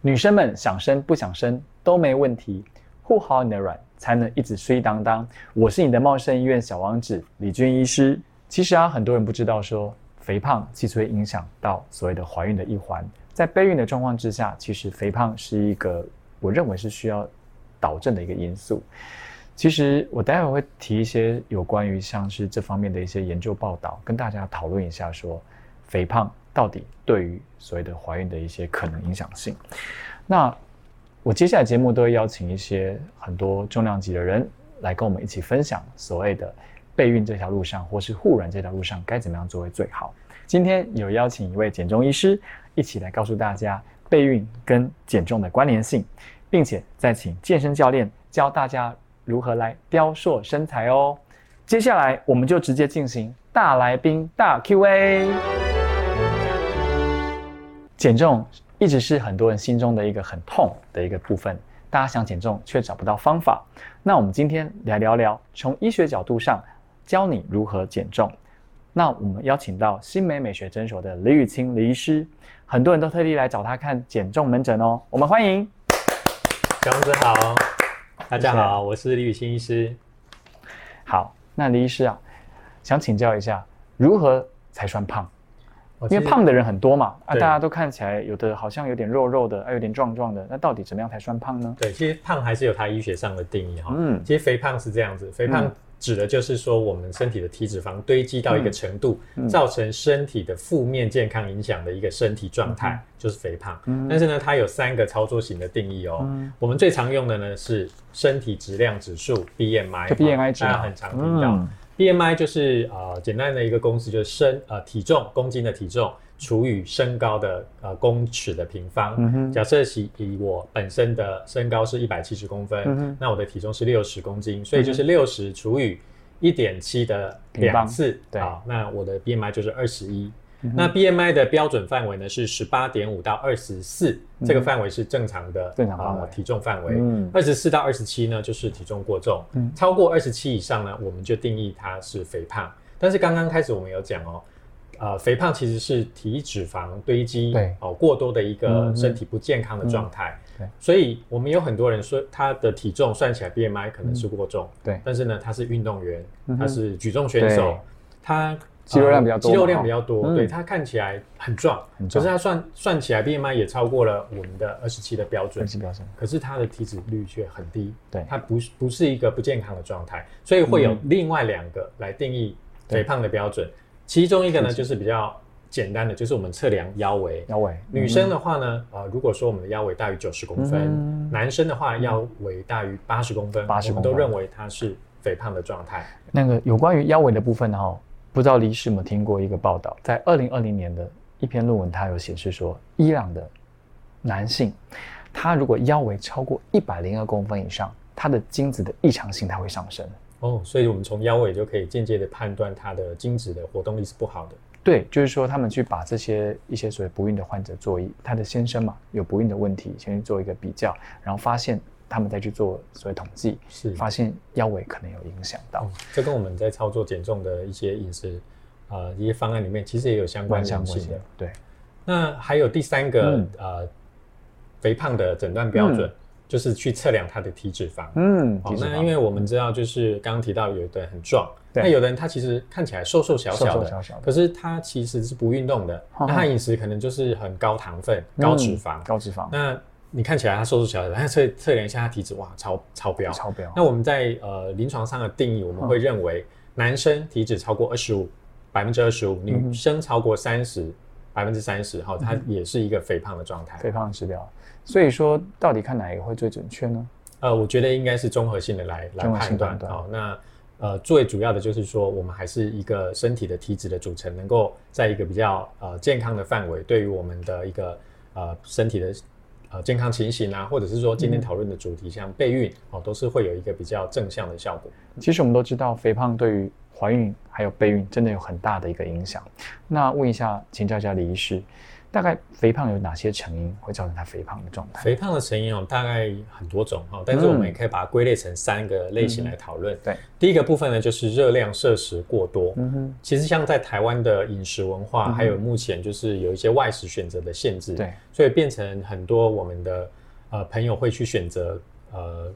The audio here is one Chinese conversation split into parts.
女生们想生不想生都没问题，护好你的卵才能一直睡当当。我是你的茂盛医院小王子李军医师。其实啊，很多人不知道说，肥胖其实会影响到所谓的怀孕的一环。在备孕的状况之下，其实肥胖是一个我认为是需要导正的一个因素。其实我待会会提一些有关于像是这方面的一些研究报道，跟大家讨论一下说，肥胖到底对于所谓的怀孕的一些可能影响性。那我接下来节目都会邀请一些很多重量级的人来跟我们一起分享所谓的备孕这条路上，或是护卵这条路上该怎么样做会最好。今天有邀请一位减重医师一起来告诉大家备孕跟减重的关联性，并且再请健身教练教大家。如何来雕塑身材哦？接下来我们就直接进行大来宾大 Q&A。减重一直是很多人心中的一个很痛的一个部分，大家想减重却找不到方法。那我们今天来聊聊，从医学角度上教你如何减重。那我们邀请到新美美学诊所的李雨清李医师，很多人都特地来找他看减重门诊哦。我们欢迎，小王子好。大家好，我是李雨清医师。好，那李医师啊，想请教一下，如何才算胖？因为胖的人很多嘛，啊，大家都看起来有的好像有点肉肉的，啊，有点壮壮的，那到底怎么样才算胖呢？对，其实胖还是有它医学上的定义哈。嗯，其实肥胖是这样子，肥胖。指的就是说，我们身体的体脂肪堆积到一个程度，造成身体的负面健康影响的一个身体状态，就是肥胖。嗯但是呢，它有三个操作型的定义哦。我们最常用的呢是身体质量指数 （BMI），大家很常听到。BMI 就是呃简单的一个公式，就是身呃体重公斤的体重。除以身高的呃公尺的平方，假设以以我本身的身高是一百七十公分，那我的体重是六十公斤，所以就是六十除以一点七的两次，啊，那我的 BMI 就是二十一。那 BMI 的标准范围呢是十八点五到二十四，这个范围是正常的正常范围。体重范围。二十四到二十七呢就是体重过重，超过二十七以上呢我们就定义它是肥胖。但是刚刚开始我们有讲哦。呃，肥胖其实是体脂肪堆积哦过多的一个身体不健康的状态。对，所以我们有很多人说他的体重算起来 BMI 可能是过重。对，但是呢，他是运动员，他是举重选手，他肌肉量比较多，肌肉量比较多，对他看起来很壮，可是他算算起来 BMI 也超过了我们的二十七的标准。标准。可是他的体脂率却很低。对，他不不是一个不健康的状态，所以会有另外两个来定义肥胖的标准。其中一个呢，就是比较简单的，就是我们测量腰围。腰围，女生的话呢，呃，如果说我们的腰围大于九十公分，男生的话腰围大于八十公分，八十公分都认为他是肥胖的状态。那个有关于腰围的部分哈，不知道李师有没有听过一个报道，在二零二零年的一篇论文，它有显示说，伊朗的男性，他如果腰围超过一百零二公分以上，他的精子的异常性它会上升。哦，所以我们从腰围就可以间接的判断他的精子的活动力是不好的。对，就是说他们去把这些一些所谓不孕的患者做一他的先生嘛有不孕的问题，先去做一个比较，然后发现他们再去做所谓统计，是。发现腰围可能有影响到。这跟我们在操作减重的一些饮食啊一些方案里面，其实也有相关相关性的。对，那还有第三个呃肥胖的诊断标准。就是去测量他的体脂肪，嗯，好，那因为我们知道，就是刚刚提到有的人很壮，那有的人他其实看起来瘦瘦小小的，可是他其实是不运动的，那他饮食可能就是很高糖分、高脂肪、高脂肪。那你看起来他瘦瘦小小的，但测测量一下他体脂，哇，超超标，超标。那我们在呃临床上的定义，我们会认为男生体脂超过二十五百分之二十五，女生超过三十百分之三十，哈，它也是一个肥胖的状态，肥胖的指标。所以说，到底看哪一个会最准确呢？呃，我觉得应该是综合性的来来判断。好，那呃，最主要的就是说，我们还是一个身体的体脂的组成，能够在一个比较呃健康的范围，对于我们的一个呃身体的呃健康情形啊，或者是说今天讨论的主题，像备孕哦，都是会有一个比较正向的效果。其实我们都知道，肥胖对于怀孕还有备孕真的有很大的一个影响。那问一下，请教一下李医师。大概肥胖有哪些成因会造成他肥胖的状态？肥胖的成因哦，大概很多种哈，但是我们也可以把它归类成三个类型来讨论。对，第一个部分呢，就是热量摄食过多。嗯哼，其实像在台湾的饮食文化，还有目前就是有一些外食选择的限制，对，所以变成很多我们的呃朋友会去选择呃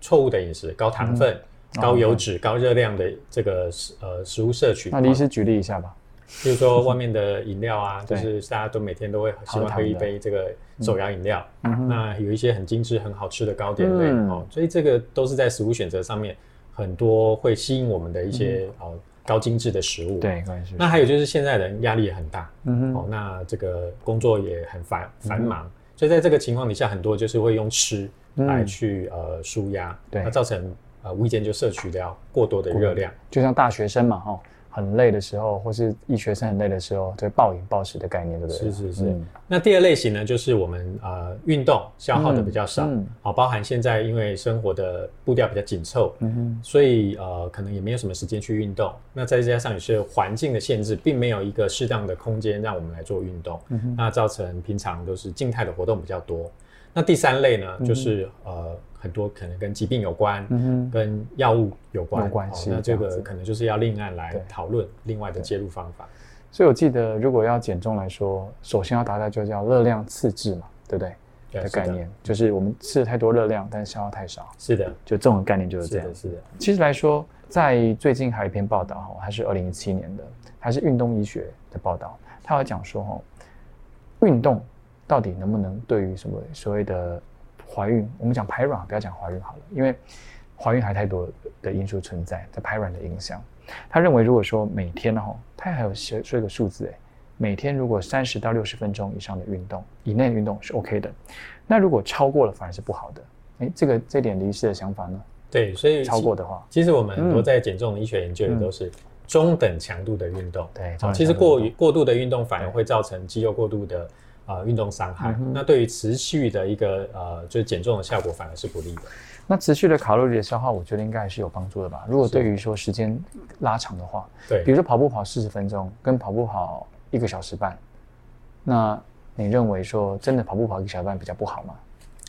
错误的饮食，高糖分、高油脂、高热量的这个食呃食物摄取。那李医师举例一下吧。比如说外面的饮料啊，就是大家都每天都会喜欢喝一杯这个手摇饮料。那有一些很精致、很好吃的糕点类哦，所以这个都是在食物选择上面很多会吸引我们的一些哦高精致的食物。对，那还有就是现在人压力也很大，哦，那这个工作也很繁繁忙，所以在这个情况底下，很多就是会用吃来去呃舒压，对，那造成呃无意间就摄取掉过多的热量，就像大学生嘛，哈。很累的时候，或是医学生很累的时候，就暴饮暴食的概念，对不对？是是是。那第二类型呢，就是我们呃运动消耗的比较少，好，包含现在因为生活的步调比较紧凑，嗯哼，所以呃可能也没有什么时间去运动。那再加上也是环境的限制，并没有一个适当的空间让我们来做运动，那造成平常都是静态的活动比较多。那第三类呢，就是呃。很多可能跟疾病有关，跟药物有关关系，那这个可能就是要另案来讨论另外的介入方法。所以我记得，如果要减重来说，首先要达到就叫热量赤字嘛，对不对？的概念就是我们吃了太多热量，但是消耗太少。是的，就这种概念就是这样。是的。其实来说，在最近还有一篇报道哈，它是二零一七年的，它是运动医学的报道，它有讲说哈，运动到底能不能对于什么所谓的。怀孕，我们讲排卵，不要讲怀孕好了，因为怀孕还太多的因素存在在排卵的影响。他认为，如果说每天哈，他还有写说一个数字哎，每天如果三十到六十分钟以上的运动，以内运动是 OK 的。那如果超过了，反而是不好的。哎，这个这点李师的想法呢？对，所以超过的话，其实我们很多在减重的医学研究也都是中等强度的运动。对，其实过于过度的运动反而会造成肌肉过度的。啊，运动伤害，那对于持续的一个呃，就是减重的效果反而是不利的。那持续的卡路里的消耗，我觉得应该还是有帮助的吧。如果对于说时间拉长的话，对，比如说跑步跑四十分钟，跟跑步跑一个小时半，那你认为说真的跑步跑一个小时半比较不好吗？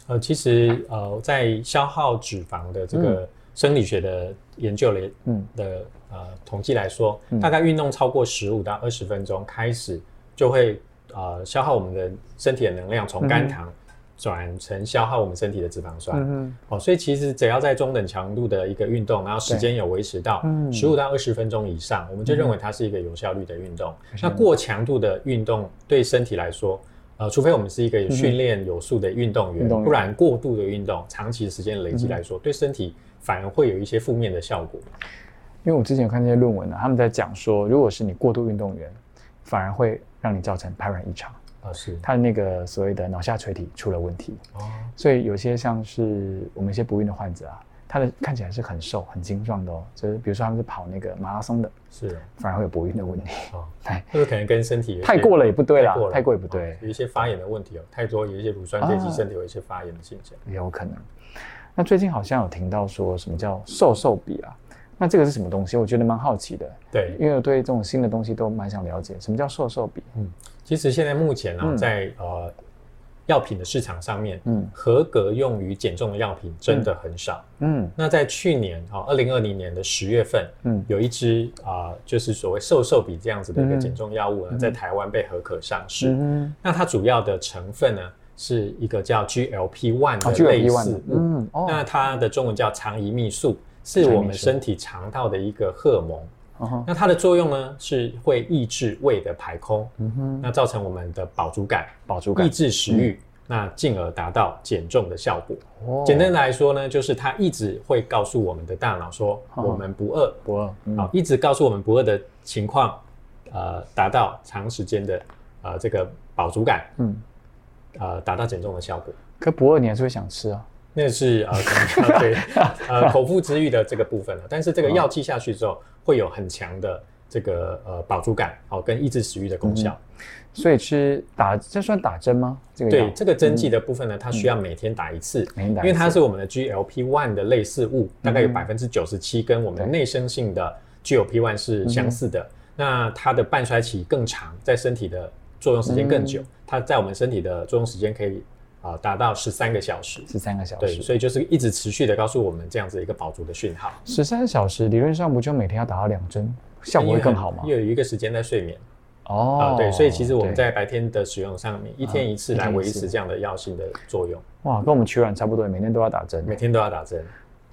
呃，其实呃，在消耗脂肪的这个生理学的研究里，嗯的呃统计来说，大概运动超过十五到二十分钟开始就会。呃，消耗我们的身体的能量，从肝糖转成消耗我们身体的脂肪酸。嗯哦，所以其实只要在中等强度的一个运动，然后时间有维持到十五到二十分钟以上，我们就认为它是一个有效率的运动。那过强度的运动对身体来说，呃，除非我们是一个有训练有素的运动员，不然过度的运动，长期时间累积来说，对身体反而会有一些负面的效果。因为我之前有看那些论文呢，他们在讲说，如果是你过度运动员，反而会。让你造成排卵异常。啊，是。他的那个所谓的脑下垂体出了问题。哦，所以有些像是我们一些不孕的患者啊，他的看起来是很瘦很精壮的哦，就是比如说他们是跑那个马拉松的，是。反而会有不孕的问题。哦，对，这个可能跟身体太过了也不对啦，太过也不对，有一些发炎的问题哦，太多有一些乳酸堆积，身体有一些发炎的现象，也有可能。那最近好像有听到说什么叫瘦瘦比啊？那这个是什么东西？我觉得蛮好奇的。对，因为我对这种新的东西都蛮想了解。什么叫瘦瘦比？嗯，其实现在目前呢，在呃药品的市场上面，嗯，合格用于减重的药品真的很少。嗯，那在去年啊，二零二零年的十月份，嗯，有一支啊，就是所谓瘦瘦比这样子的一个减重药物呢，在台湾被合可上市。嗯，那它主要的成分呢，是一个叫 GLP one 的类似物。嗯，哦，那它的中文叫肠胰泌素。是我们身体肠道的一个荷尔蒙，那它的作用呢是会抑制胃的排空，那造成我们的饱足感，饱足感，抑制食欲，那进而达到减重的效果。简单来说呢，就是它一直会告诉我们的大脑说我们不饿，不饿，好，一直告诉我们不饿的情况，呃，达到长时间的呃这个饱足感，嗯，呃，达到减重的效果。可不饿你还是会想吃啊。那是呃，对，呃，口腹之欲的这个部分了。但是这个药剂下去之后，会有很强的这个呃饱足感，好，跟抑制食欲的功效。所以吃打这算打针吗？这个对这个针剂的部分呢，它需要每天打一次，因为它是我们的 GLP one 的类似物，大概有百分之九十七跟我们内生性的 GLP-1 是相似的，那它的半衰期更长，在身体的作用时间更久，它在我们身体的作用时间可以啊达到十三个小时，十三个小时，对，所以就是一直持续的告诉我们这样子一个饱足的讯号。十三小时理论上不就每天要打到两针，效果会更好吗？又有一个时间在睡眠。哦，对，所以其实我们在白天的使用上面，一天一次来维持这样的药性的作用。哇，跟我们取卵差不多，每天都要打针，每天都要打针。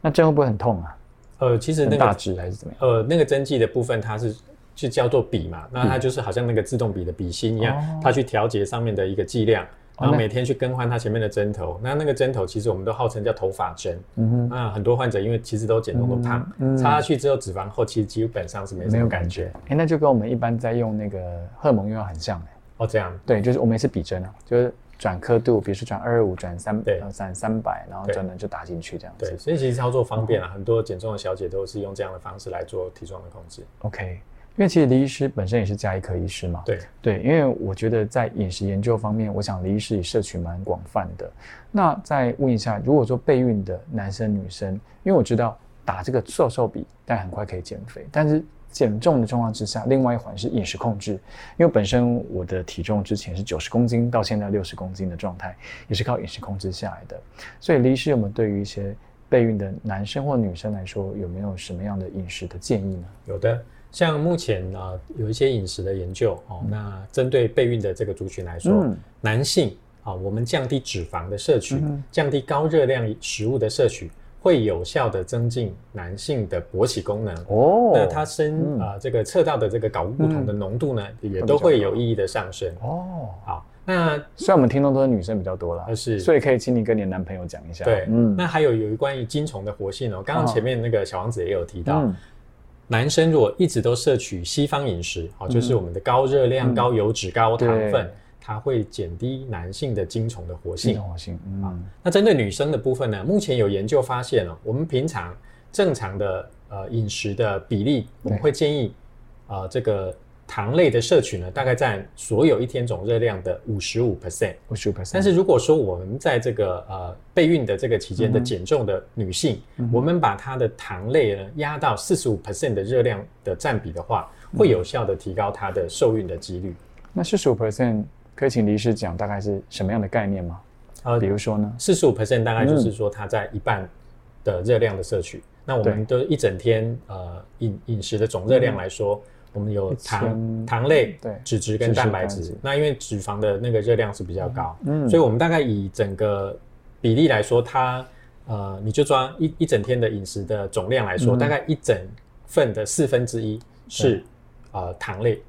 那针会不会很痛啊？呃，其实那个大致还是怎么样？呃，那个针剂的部分它是就叫做笔嘛，那它就是好像那个自动笔的笔芯一样，它去调节上面的一个剂量。然后每天去更换它前面的针头，那那个针头其实我们都号称叫头发针。嗯哼，那很多患者因为其实都减重都胖，插下去之后脂肪后期基本上是没什么感觉。哎，那就跟我们一般在用那个荷尔蒙用药很像哎。哦，这样。对，就是我们也是比针啊，就是转刻度，比如说转二二五转三，对，转三百，然后转的就打进去这样子。对，所以其实操作方便啊，很多减重的小姐都是用这样的方式来做体重的控制。OK。因为其实李医师本身也是加医科医师嘛，对对，因为我觉得在饮食研究方面，我想李医师也摄取蛮广泛的。那再问一下，如果说备孕的男生女生，因为我知道打这个瘦瘦笔，但很快可以减肥，但是减重的状况之下，另外一环是饮食控制。因为本身我的体重之前是九十公斤，到现在六十公斤的状态，也是靠饮食控制下来的。所以李医师有没有对于一些备孕的男生或女生来说，有没有什么样的饮食的建议呢？有的。像目前啊，有一些饮食的研究哦，那针对备孕的这个族群来说，男性啊，我们降低脂肪的摄取，降低高热量食物的摄取，会有效的增进男性的勃起功能哦。那它身啊，这个测到的这个睾固酮的浓度呢，也都会有意义的上升哦。好，那虽然我们听众都是女生比较多了，是，所以可以请你跟你的男朋友讲一下。对，嗯，那还有有关于精虫的活性哦，刚刚前面那个小王子也有提到。男生如果一直都摄取西方饮食，哦，就是我们的高热量、高油脂、高糖分，它会减低男性的精虫的活性。活性，嗯。那针对女生的部分呢？目前有研究发现哦，我们平常正常的呃饮食的比例，我们会建议啊这个。糖类的摄取呢，大概占所有一天总热量的五十五 percent，五十五 percent。但是如果说我们在这个呃备孕的这个期间的减重的女性，我们把她的糖类呢压到四十五 percent 的热量的占比的话，会有效的提高她的受孕的几率。那四十五 percent 可以请李师讲大概是什么样的概念吗？呃，比如说呢，四十五 percent 大概就是说它在一半的热量的摄取。那我们都一整天呃饮饮食的总热量来说。我们有糖、糖类、对脂质跟蛋白质。那因为脂肪的那个热量是比较高，嗯，所以我们大概以整个比例来说，它呃，你就抓一一整天的饮食的总量来说，大概一整份的四分之一是呃糖类，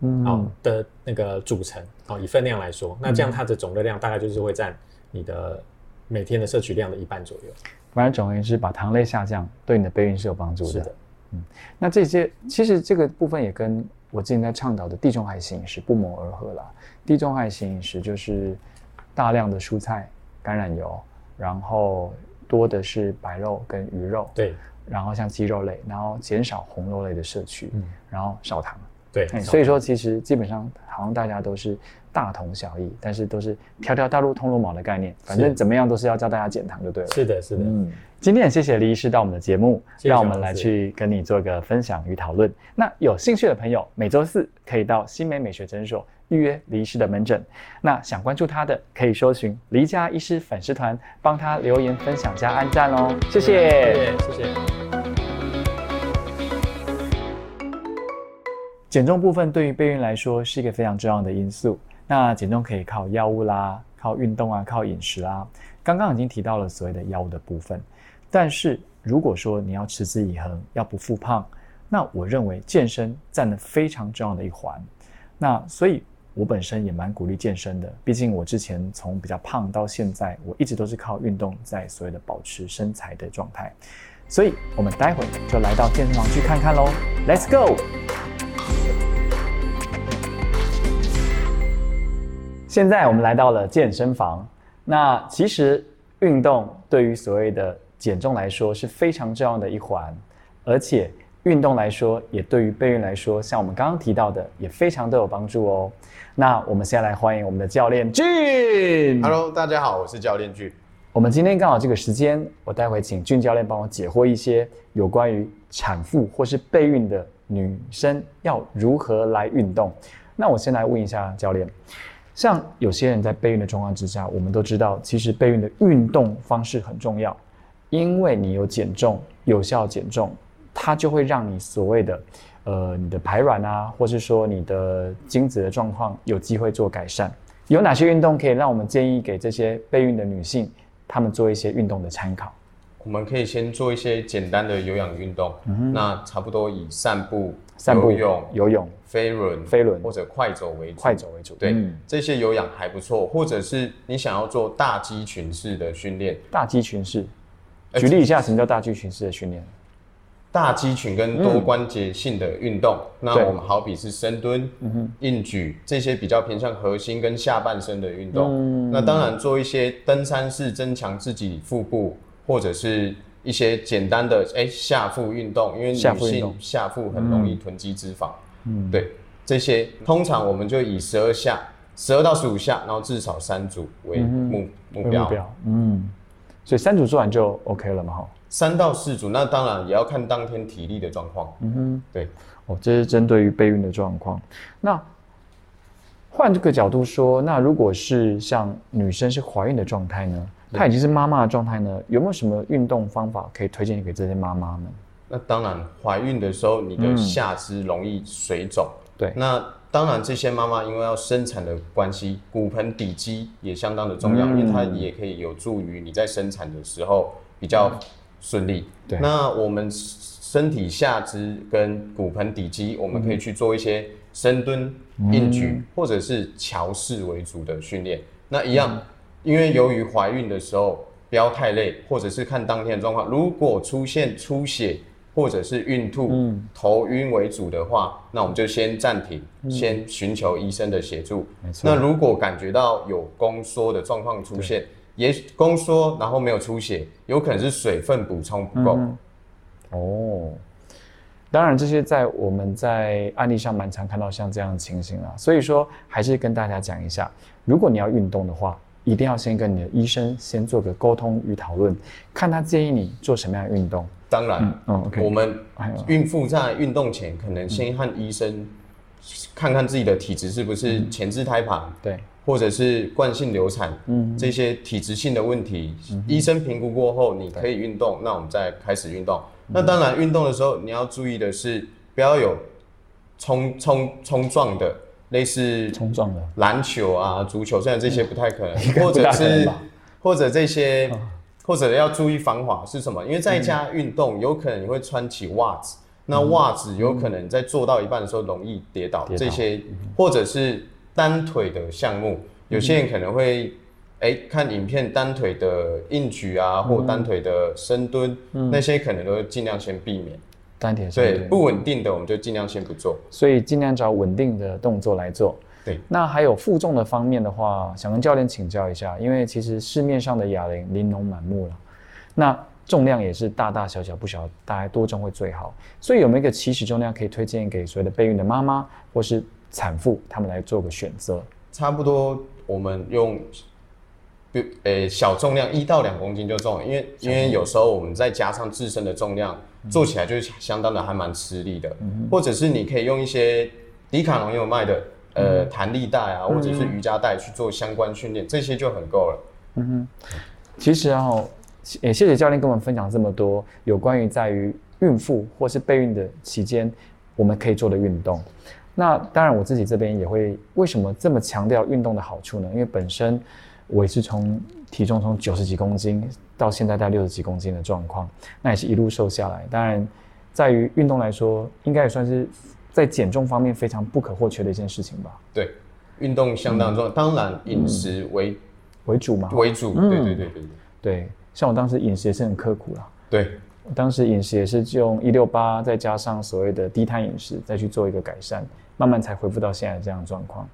嗯，的那个组成哦，以分量来说，那这样它的总热量大概就是会占你的每天的摄取量的一半左右。反正总而言之，把糖类下降，对你的备孕是有帮助的。是的。嗯，那这些其实这个部分也跟我之前在倡导的地中海型饮食不谋而合了。地中海型饮食就是大量的蔬菜、橄榄油，然后多的是白肉跟鱼肉，对，然后像鸡肉类，然后减少红肉类的摄取，嗯，然后少糖，对，所以说其实基本上好像大家都是。大同小异，但是都是条条大路通罗马的概念，反正怎么样都是要教大家减糖就对了。是的，是的。嗯，今天也谢谢李医师到我们的节目，让我们来去跟你做个分享与讨论。那有兴趣的朋友，每周四可以到新美美学诊所预约李医师的门诊。那想关注他的，可以搜寻黎家医师粉丝团，帮他留言分享加按赞哦。谢谢，谢谢。减重部分对于备孕来说是一个非常重要的因素。那减重可以靠药物啦，靠运动啊，靠饮食啦。刚刚已经提到了所谓的药物的部分，但是如果说你要持之以恒，要不复胖，那我认为健身占了非常重要的一环。那所以，我本身也蛮鼓励健身的。毕竟我之前从比较胖到现在，我一直都是靠运动在所谓的保持身材的状态。所以，我们待会就来到健身房去看看喽。Let's go。现在我们来到了健身房。那其实运动对于所谓的减重来说是非常重要的一环，而且运动来说也对于备孕来说，像我们刚刚提到的，也非常都有帮助哦。那我们先来欢迎我们的教练俊。Hello，大家好，我是教练俊。我们今天刚好这个时间，我待会请俊教练帮我解惑一些有关于产妇或是备孕的女生要如何来运动。那我先来问一下教练，像有些人在备孕的状况之下，我们都知道，其实备孕的运动方式很重要，因为你有减重，有效减重，它就会让你所谓的，呃，你的排卵啊，或是说你的精子的状况有机会做改善。有哪些运动可以让我们建议给这些备孕的女性，她们做一些运动的参考？我们可以先做一些简单的有氧运动，那差不多以散步、散步游泳、游泳、飞轮、飞轮或者快走为主。快走为主。对，嗯这些有氧还不错，或者是你想要做大肌群式的训练，大肌群式，呃举例一下什么叫大肌群式的训练？大肌群跟多关节性的运动，那我们好比是深蹲、硬举这些比较偏向核心跟下半身的运动。那当然做一些登山式增强自己腹部，或者是一些简单的哎、下腹运动，因为女性下腹很容易囤积脂肪。嗯，对，这些通常我们就以十二下，十二到十五下，然后至少三组为目、目标。目标，嗯，所以三组做完就 OK 了嘛，哈。三到四组，那当然也要看当天体力的状况。嗯哼，对。哦，这是针对于备孕的状况。那换这个角度说，那如果是像女生是怀孕的状态呢，她已经是妈妈的状态呢，有没有什么运动方法可以推荐给这些妈妈们？那当然，怀孕的时候你的下肢容易水肿。对那当然，这些妈妈因为要生产的关系，骨盆底肌也相当的重要，因为它也可以有助于你在生产的时候比较顺利。对那我们身体下肢跟骨盆底肌，我们可以去做一些深蹲、硬举，或者是桥式为主的训练。那一样，因为由于怀孕的时候不要太累，或者是看当天的状况，如果出现出血或者是孕吐、头晕为主的话，那我们就先暂停，先寻求医生的协助。没错。那如果感觉到有宫缩的状况出现，也宫缩然后没有出血，有可能是水分补充不够。哦，当然这些在我们在案例上蛮常看到像这样的情形啊，所以说还是跟大家讲一下，如果你要运动的话，一定要先跟你的医生先做个沟通与讨论，看他建议你做什么样的运动。当然，我们孕妇在运动前，可能先和医生看看自己的体质是不是前置胎盘，对，或者是惯性流产，嗯，这些体质性的问题，医生评估过后，你可以运动，那我们再开始运动。那当然，运动的时候你要注意的是，不要有冲冲冲撞的，类似冲撞的。篮球啊、足球，虽然这些不太可能，该或者是或者这些，或者要注意防滑是什么？因为在家运动，有可能你会穿起袜子，那袜子有可能在做到一半的时候容易跌倒，这些或者是单腿的项目，有些人可能会。哎，看影片单腿的硬举啊，或单腿的深蹲，那些可能都尽量先避免。单腿对，不稳定的我们就尽量先不做。所以尽量找稳定的动作来做。对，那还有负重的方面的话，想跟教练请教一下，因为其实市面上的哑铃玲珑满目了，那重量也是大大小小不小，大概多重会最好。所以有没有一个起始重量可以推荐给所有的备孕的妈妈或是产妇，他们来做个选择？差不多我们用，比呃小重量一到两公斤就重了，因为因为有时候我们再加上自身的重量，做起来就是相当的还蛮吃力的，或者是你可以用一些迪卡侬有卖的呃弹力带啊，或者是瑜伽带去做相关训练，这些就很够了。嗯哼其实啊、也谢谢教练跟我们分享这么多有关于在于孕妇或是备孕的期间我们可以做的运动。那当然，我自己这边也会为什么这么强调运动的好处呢？因为本身我也是从体重从九十几公斤到现在在六十几公斤的状况，那也是一路瘦下来。当然，在于运动来说，应该也算是在减重方面非常不可或缺的一件事情吧，对，运动相当重要，当然饮食为为主嘛。为主，对对对对对对，像我当时饮食也是很刻苦啦。对。我当时饮食也是用一六八，再加上所谓的低碳饮食，再去做一个改善，慢慢才恢复到现在这样的状况，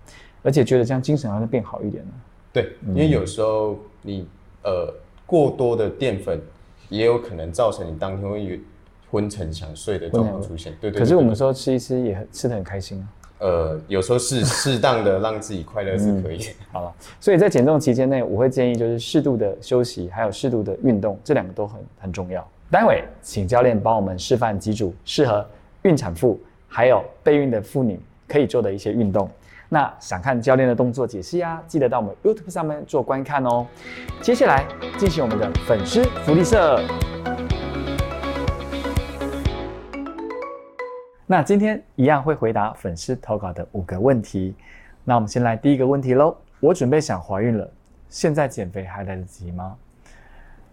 而且觉得这样精神好像变好一点了。对，因为有时候你呃过多的淀粉也有可能造成你当天会有昏沉想睡的状况出现。对对可是我们说吃一吃也很吃的很开心啊。呃，有时候是 适当的让自己快乐是可以。好了，所以在减重期间内，我会建议就是适度的休息，还有适度的运动，这两个都很很重要。待会请教练帮我们示范几组适合孕产妇还有备孕的妇女可以做的一些运动。那想看教练的动作解析啊，记得到我们 YouTube 上面做观看哦。接下来进行我们的粉丝福利社。那今天一样会回答粉丝投稿的五个问题。那我们先来第一个问题喽。我准备想怀孕了，现在减肥还来得及吗？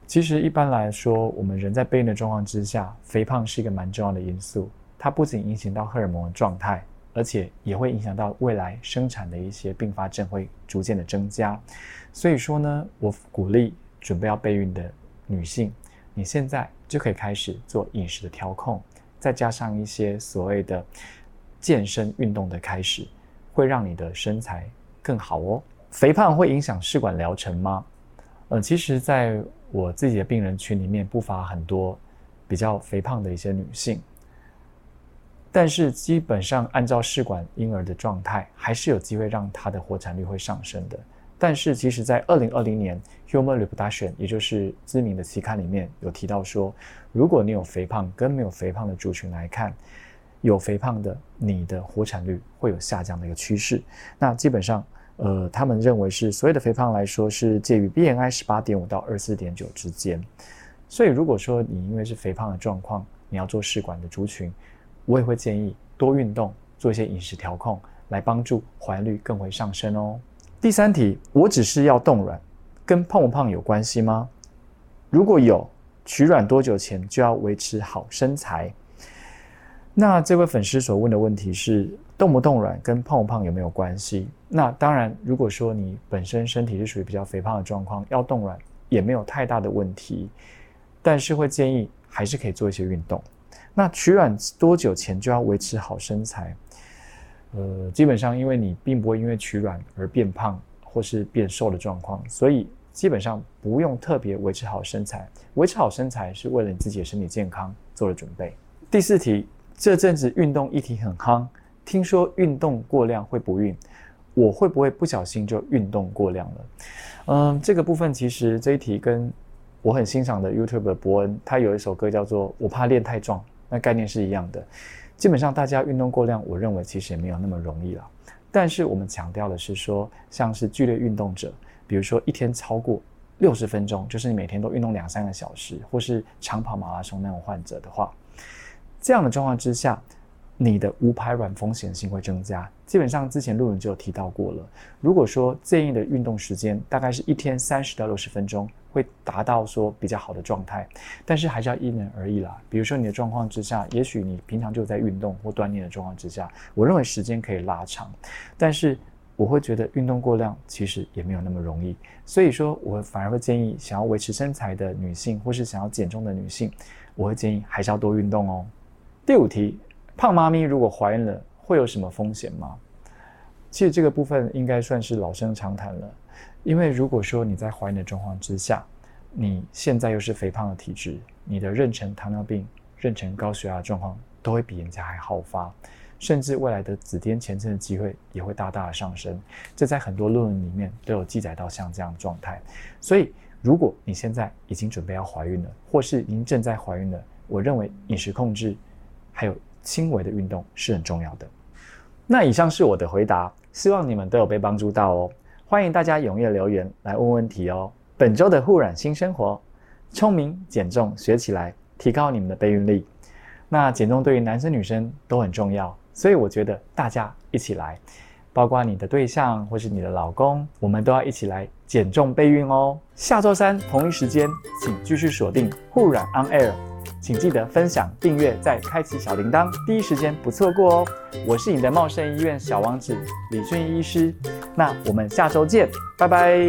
其实一般来说，我们人在备孕的状况之下，肥胖是一个蛮重要的因素。它不仅影响到荷尔蒙的状态，而且也会影响到未来生产的一些并发症会逐渐的增加。所以说呢，我鼓励准备要备孕的女性，你现在就可以开始做饮食的调控。再加上一些所谓的健身运动的开始，会让你的身材更好哦。肥胖会影响试管疗程吗？呃，其实在我自己的病人群里面，不乏很多比较肥胖的一些女性，但是基本上按照试管婴儿的状态，还是有机会让她的活产率会上升的。但是，其实，在二零二零年《Human Reproduction》也就是知名的期刊里面有提到说，如果你有肥胖跟没有肥胖的族群来看，有肥胖的你的活产率会有下降的一个趋势。那基本上，呃，他们认为是所有的肥胖来说是介于 BMI 十八点五到二四点九之间。所以，如果说你因为是肥胖的状况，你要做试管的族群，我也会建议多运动，做一些饮食调控，来帮助怀率更为上升哦。第三题，我只是要冻卵，跟胖不胖有关系吗？如果有，取卵多久前就要维持好身材？那这位粉丝所问的问题是，冻不冻卵跟胖不胖有没有关系？那当然，如果说你本身身体是属于比较肥胖的状况，要冻卵也没有太大的问题，但是会建议还是可以做一些运动。那取卵多久前就要维持好身材？呃，基本上因为你并不会因为取卵而变胖或是变瘦的状况，所以基本上不用特别维持好身材。维持好身材是为了你自己的身体健康做了准备。第四题，这阵子运动议题很夯，听说运动过量会不孕，我会不会不小心就运动过量了？嗯，这个部分其实这一题跟我很欣赏的 YouTube 的伯恩，他有一首歌叫做《我怕练太壮》，那概念是一样的。基本上，大家运动过量，我认为其实也没有那么容易了。但是我们强调的是说，像是剧烈运动者，比如说一天超过六十分钟，就是你每天都运动两三个小时，或是长跑马拉松那种患者的话，这样的状况之下。你的无排卵风险性会增加。基本上之前论文就有提到过了。如果说建议的运动时间大概是一天三十到六十分钟，会达到说比较好的状态。但是还是要因人而异啦。比如说你的状况之下，也许你平常就在运动或锻炼的状况之下，我认为时间可以拉长。但是我会觉得运动过量其实也没有那么容易。所以说我反而会建议想要维持身材的女性，或是想要减重的女性，我会建议还是要多运动哦。第五题。胖妈咪如果怀孕了，会有什么风险吗？其实这个部分应该算是老生常谈了。因为如果说你在怀孕的状况之下，你现在又是肥胖的体质，你的妊娠糖尿病、妊娠高血压状况都会比人家还好发，甚至未来的子癫前症的机会也会大大的上升。这在很多论文里面都有记载到像这样的状态。所以，如果你现在已经准备要怀孕了，或是您正在怀孕了，我认为饮食控制还有。轻微的运动是很重要的。那以上是我的回答，希望你们都有被帮助到哦。欢迎大家踊跃留言来问问题哦。本周的护染新生活，聪明减重学起来，提高你们的备孕力。那减重对于男生女生都很重要，所以我觉得大家一起来，包括你的对象或是你的老公，我们都要一起来减重备孕哦。下周三同一时间，请继续锁定护染 On Air。请记得分享、订阅，再开启小铃铛，第一时间不错过哦！我是你的茂盛医院小王子李俊医师，那我们下周见，拜拜。